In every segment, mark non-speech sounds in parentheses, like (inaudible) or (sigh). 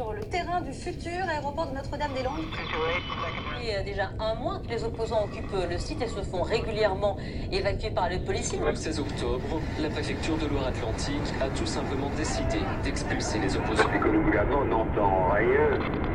sur le terrain du futur aéroport de Notre-Dame-des-Landes. Il y a déjà un mois que les opposants occupent le site et se font régulièrement évacuer par les policiers. Le 16 octobre, la préfecture de Loire-Atlantique a tout simplement décidé d'expulser les opposants. que gouvernement n'entend rien.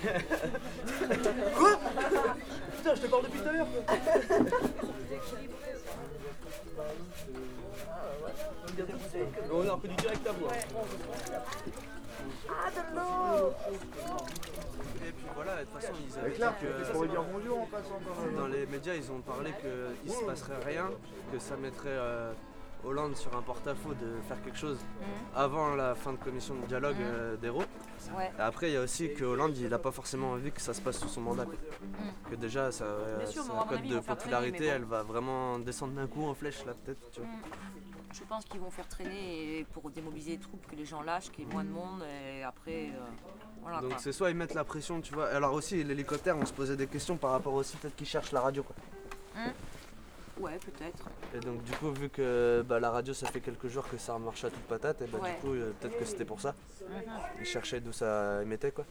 (laughs) Putain, je te parle depuis tout à l'heure. On est un peu du direct à voir. Et puis voilà, de toute façon, ils avaient Avec dit que pour dire bonjour en passant même. dans les médias, ils ont parlé qu'il se passerait rien, que ça mettrait euh, Hollande sur un porte-à-faux de faire quelque chose avant la fin de commission de dialogue euh, d'Hérault. Ouais. Et Après, il y a aussi que Hollande, il n'a pas forcément envie que ça se passe sous son mandat. quoi. Que déjà, sa, cote de popularité, traîner, elle va vraiment descendre d'un coup en flèche, là, peut-être. vois. Je pense qu'ils vont faire traîner et pour démobiliser les troupes, que les gens lâchent, qu'il y ait moins de monde et après. euh, voilà. Donc c'est soit ils mettent la pression, tu vois. Alors aussi, l'hélicoptère, on se posait des questions par rapport aussi, peut-être qu'ils cherchent la radio, quoi. Ouais, peut-être. Et donc du coup, vu que bah, la radio, ça fait quelques jours que ça marche à toute patate, et bah Ouais. du coup, euh, peut-être que c'était pour ça. Ils cherchaient d'où ça émettait, quoi.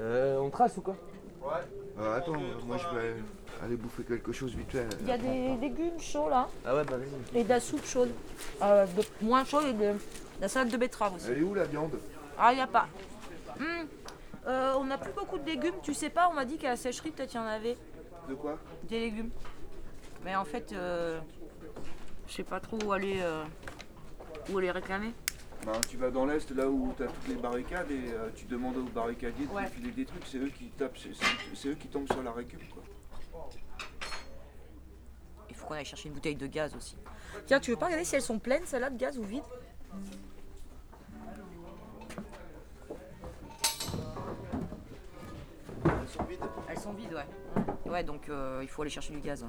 Euh, on trace ou quoi? Euh, attends, euh, moi je vais aller bouffer quelque chose vite fait. Il y a des légumes chauds là Ah ouais, bah vas-y. et de la soupe chaude. Euh, de- moins chaude et de, de la salade de betterave aussi. Elle est où la viande? Ah, il n'y a pas. Hum, euh, on n'a plus beaucoup de légumes, tu sais pas, on m'a dit qu'à la sécherie peut-être il y en avait De quoi? Des légumes. Mais en fait, euh, je sais pas trop où aller, euh, où aller réclamer. Ben, tu vas dans l'est là où t'as toutes les barricades et euh, tu demandes aux barricadiers de Ouais. te filer des trucs, c'est eux qui tapent, c'est- eux qui tombent sur la récup quoi. Il faut qu'on aille chercher une bouteille de gaz aussi. Tiens, tu veux pas regarder si elles sont pleines, celles-là, de gaz ou vides? Elles sont vides. Elles sont vides, ouais. Ouais, donc euh, il faut aller chercher du gaz. ouais.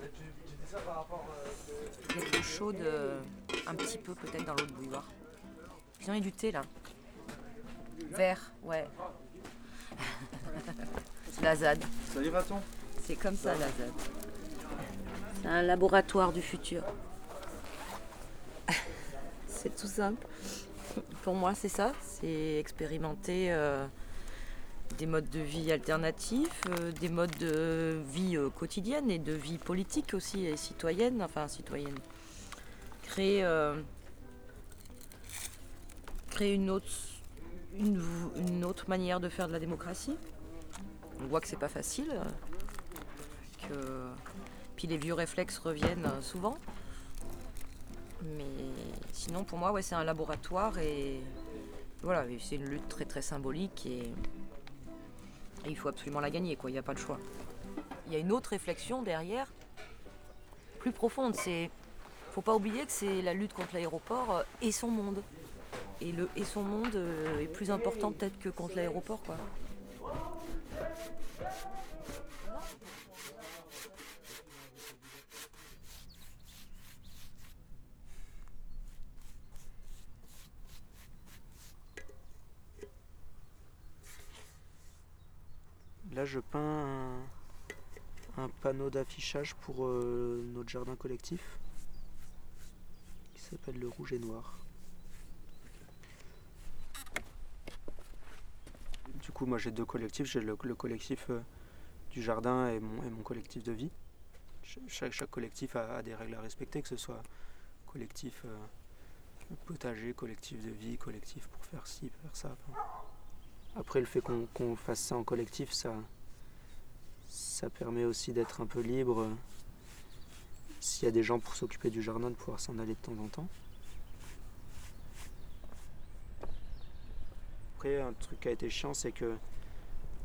Tu, tu dis ça par rapport. euh, Il y a de l'eau chaude, euh, un petit peu peut-être dans l'eau de bouilloire. J'en ai du thé là. Vert, ouais. (laughs) la ZAD. Salut raton C'est comme ça la ZAD. C'est un laboratoire du futur. (laughs) C'est tout simple. Pour moi, c'est ça. C'est expérimenter euh, des modes de vie alternatifs, euh, des modes de vie euh, quotidienne et de vie politique aussi et citoyenne. Enfin, citoyenne. Créer, euh, une, autre, manière de faire de la démocratie. On voit que c'est pas facile. euh, Que... Puis les vieux réflexes reviennent euh, souvent. Mais sinon, pour moi, ouais, c'est un laboratoire et voilà, c'est une lutte très très symbolique et, et il faut absolument la gagner, quoi. Il n'y a pas de choix. Il y a une autre réflexion derrière, plus profonde. C'est, faut pas oublier que c'est la lutte contre l'aéroport euh, et son monde. Et le et son monde euh, est plus important peut-être que contre l'aéroport. Là, je peins un, panneau d'affichage pour euh, notre jardin collectif s'appelle le Rouge et Noir. Du coup, moi j'ai deux collectifs. J'ai le, le collectif euh, du jardin et mon, collectif de vie. Ch- Chaque, collectif a, des règles à respecter, que ce soit collectif euh, potager, collectif de vie, collectif pour faire ci, faire ça. Après, le fait qu'on fasse ça en collectif, ça, permet aussi d'être un peu libre. S'il y a des gens pour s'occuper du jardin, de pouvoir s'en aller de temps en temps. Après, un truc qui a été chiant, c'est que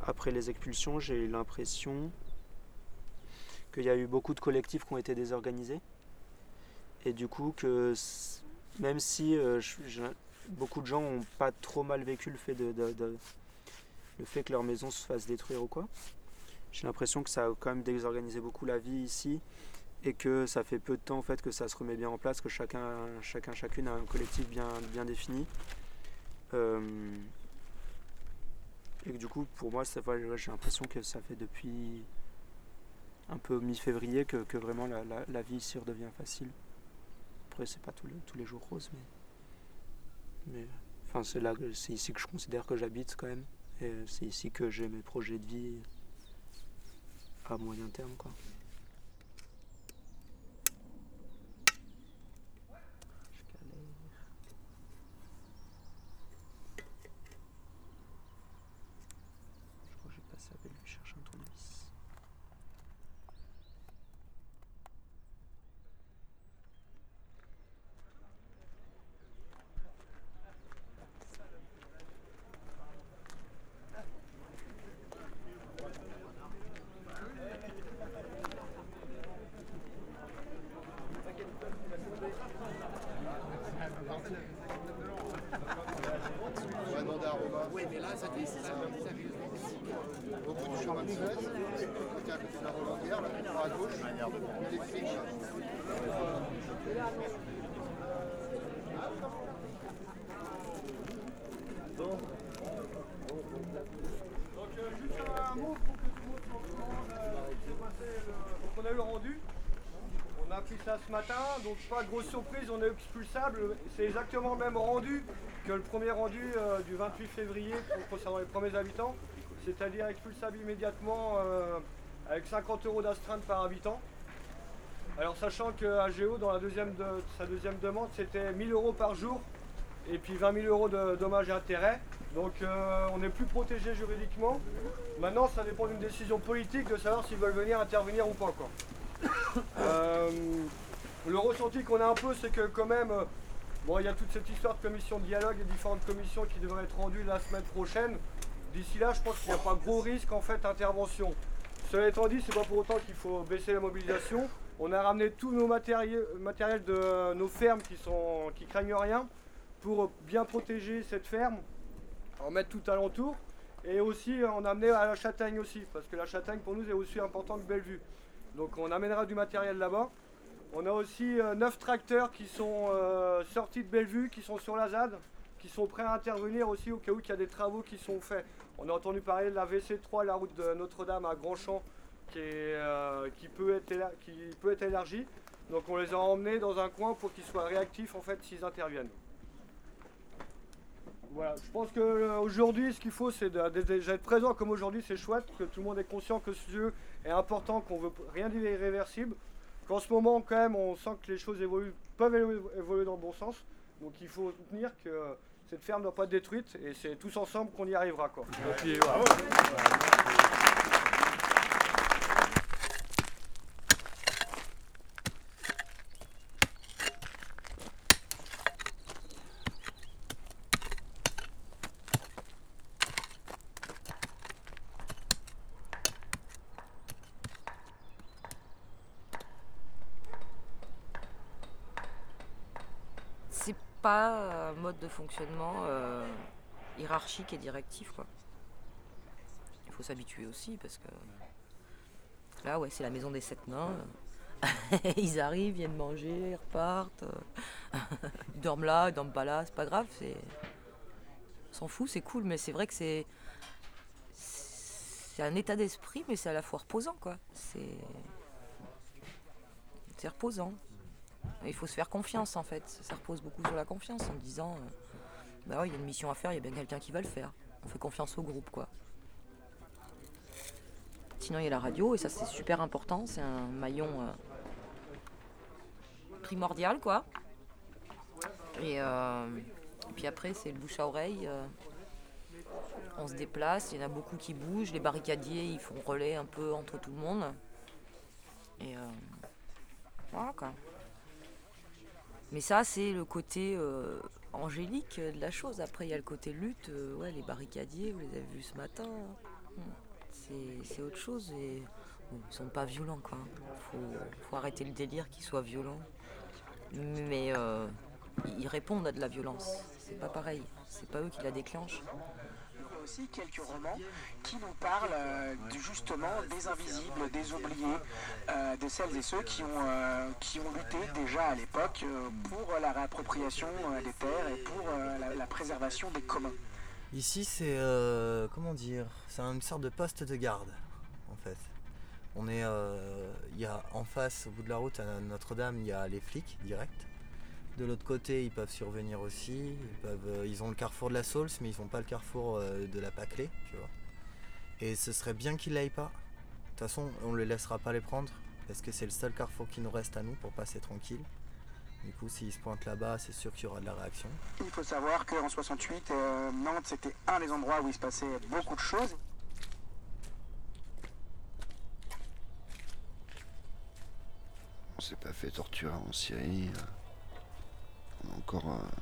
après les expulsions, j'ai eu l'impression qu'il y a eu beaucoup de collectifs qui ont été désorganisés. Et du coup, que même si euh, beaucoup de gens n'ont pas trop mal vécu le fait, de- le fait que leur maison se fasse détruire ou quoi, j'ai l'impression que ça a quand même désorganisé beaucoup la vie ici et que ça fait peu de temps en fait que ça se remet bien en place, que chacun, chacun chacune a un collectif bien, bien défini. Euh, et que du coup, pour moi, j'ai l'impression que ça fait depuis un peu mi-février que, que vraiment la, la- vie ici redevient facile. Après, c'est pas tous les, tous les jours rose, mais, mais enfin, c'est là, c'est ici que je considère que j'habite quand même. Et c'est ici que j'ai mes projets de vie à moyen terme, quoi. Je crois que je vais passer à Bellevue chercher un tournevis. Oui, mais là, ça dit, c'est ça. Au bout du chemin de Suez, côté à côté de Donc euh, juste un mot pour que tout le Donc on a rendu. On a appris ça ce matin, donc pas grosse surprise, on est expulsable. C'est exactement le même rendu que le premier rendu euh, du 28 février concernant les premiers habitants, c'est-à-dire expulsable immédiatement euh, avec 50 euros d'astreinte par habitant. Alors sachant que AGO dans la deuxième de- sa deuxième demande c'était 1000 euros par jour et puis 20 000 euros de dommages et intérêts. Donc euh, on est plus protégé juridiquement. Maintenant ça dépend d'une décision politique de savoir s'ils veulent venir intervenir ou pas. (coughs) Euh, le ressenti qu'on a un peu c'est que quand même, euh, bon il y a toute cette histoire de commission de dialogue et différentes commissions qui devraient être rendues la semaine prochaine. D'ici là je pense qu'il n'y a pas gros risque en fait d'intervention. Cela étant dit, c'est pas pour autant qu'il faut baisser la mobilisation. On a ramené tous nos matériels, de nos fermes qui sont qui craignent rien pour bien protéger cette ferme, en mettre tout alentour. Et aussi, on a amené à la châtaigne aussi, parce que la châtaigne pour nous est aussi important que Bellevue. Donc on amènera du matériel là-bas. On a aussi 9 tracteurs qui sont euh, sortis de Bellevue, qui sont sur la ZAD, qui sont prêts à intervenir aussi au cas où il y a des travaux qui sont faits. On a entendu parler de la VC3, la route de Notre-Dame à Grandchamp, qui, euh, qui, peut être élargie. Donc on les a emmenés dans un coin pour qu'ils soient réactifs en fait s'ils interviennent. Voilà, je pense qu'aujourd'hui, ce qu'il faut, c'est déjà être présent comme aujourd'hui, c'est chouette, que tout le monde est conscient que ce jeu est important, qu'on veut rien d'irréversible, qu'en ce moment, quand même, on sent que les choses évoluent, peuvent évoluer dans le bon sens. Donc il faut soutenir que cette ferme ne doit pas être détruite, et c'est tous ensemble qu'on y arrivera. Quoi. Et. C'est un mode de fonctionnement euh, hiérarchique et directif, quoi. Il faut s'habituer aussi, parce que là, ouais, c'est la maison des sept nains. (laughs) ils arrivent, viennent manger, ils repartent. (laughs) ils dorment là, ils dorment pas là, c'est pas grave. C'est... S'en fout, c'est cool, mais c'est vrai que c'est. C'est un état d'esprit, mais c'est à la fois reposant, quoi. C'est. C'est reposant. Et Il faut se faire confiance en fait. Ça repose beaucoup sur la confiance en disant euh, bah il y a une mission à faire, il y a bien quelqu'un qui va le faire. On fait confiance au groupe quoi. Sinon il y a la radio et ça c'est super important, c'est un maillon euh, primordial quoi. Et euh, puis après c'est le bouche à oreille. on se déplace, il y en a beaucoup qui bougent, les barricadiers ils font relais un peu entre tout le monde. Et euh, voilà quoi. Mais ça, c'est le côté euh, angélique de la chose. Après, il y a le côté lutte. euh, ouais, les barricadiers, vous les avez vus ce matin. Hmm. C'est autre chose. Et Bon, ils sont pas violents quoi. Faut, faut arrêter le délire qu'ils soient violents. Mais euh, ils répondent à de la violence. C'est pas pareil. C'est pas eux qui la déclenchent. Aussi quelques romans qui nous parlent euh, justement des invisibles, des oubliés, euh, de celles et ceux qui ont, euh, qui ont lutté déjà à l'époque pour la réappropriation des terres et pour la, la préservation des communs. Ici, c'est. comment dire C'est une sorte de poste de garde, en fait. On est. Il y a en face, au bout de la route, à Notre-Dame, il y a les flics, direct. De l'autre côté, ils peuvent survenir aussi. Ils, peuvent, euh, ils ont le carrefour de la Sauls, mais ils n'ont pas le carrefour euh, de la Paclée, tu vois. Et ce serait bien qu'ils l'aillent pas. De toute façon, on ne les laissera pas les prendre, parce que c'est le seul carrefour qui nous reste à nous pour passer tranquille. Du coup, s'ils se pointent là-bas, c'est sûr qu'il y aura de la réaction. Il faut savoir qu'en 68, euh, Nantes c'était un des endroits où il se passait beaucoup de choses. On s'est pas fait torturer en Syrie. euh. Encore. euh,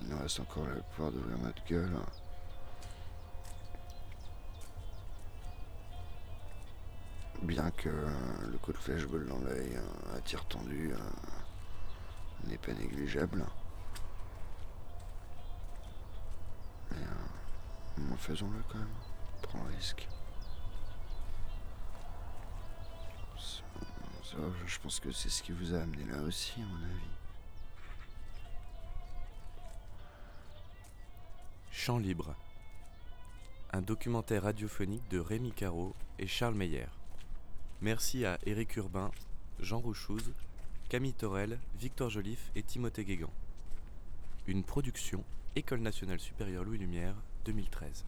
Il nous reste encore le pouvoir d'ouvrir notre gueule. Bien que euh, le coup de flashball dans l'œil, euh, à tir tendu, euh, n'est pas négligeable. Mais, euh, faisons-le quand même. Prends le risque. Je pense que c'est ce qui vous a amené là aussi, à mon avis. Libre. Un documentaire radiophonique de Rémi Caro et Charles Meyer. Merci à Éric Urbain, Jean Rouchouz, Camille Torel, Victor Joliffe et Timothée Guégan. Une production École nationale supérieure Louis Lumière 2013.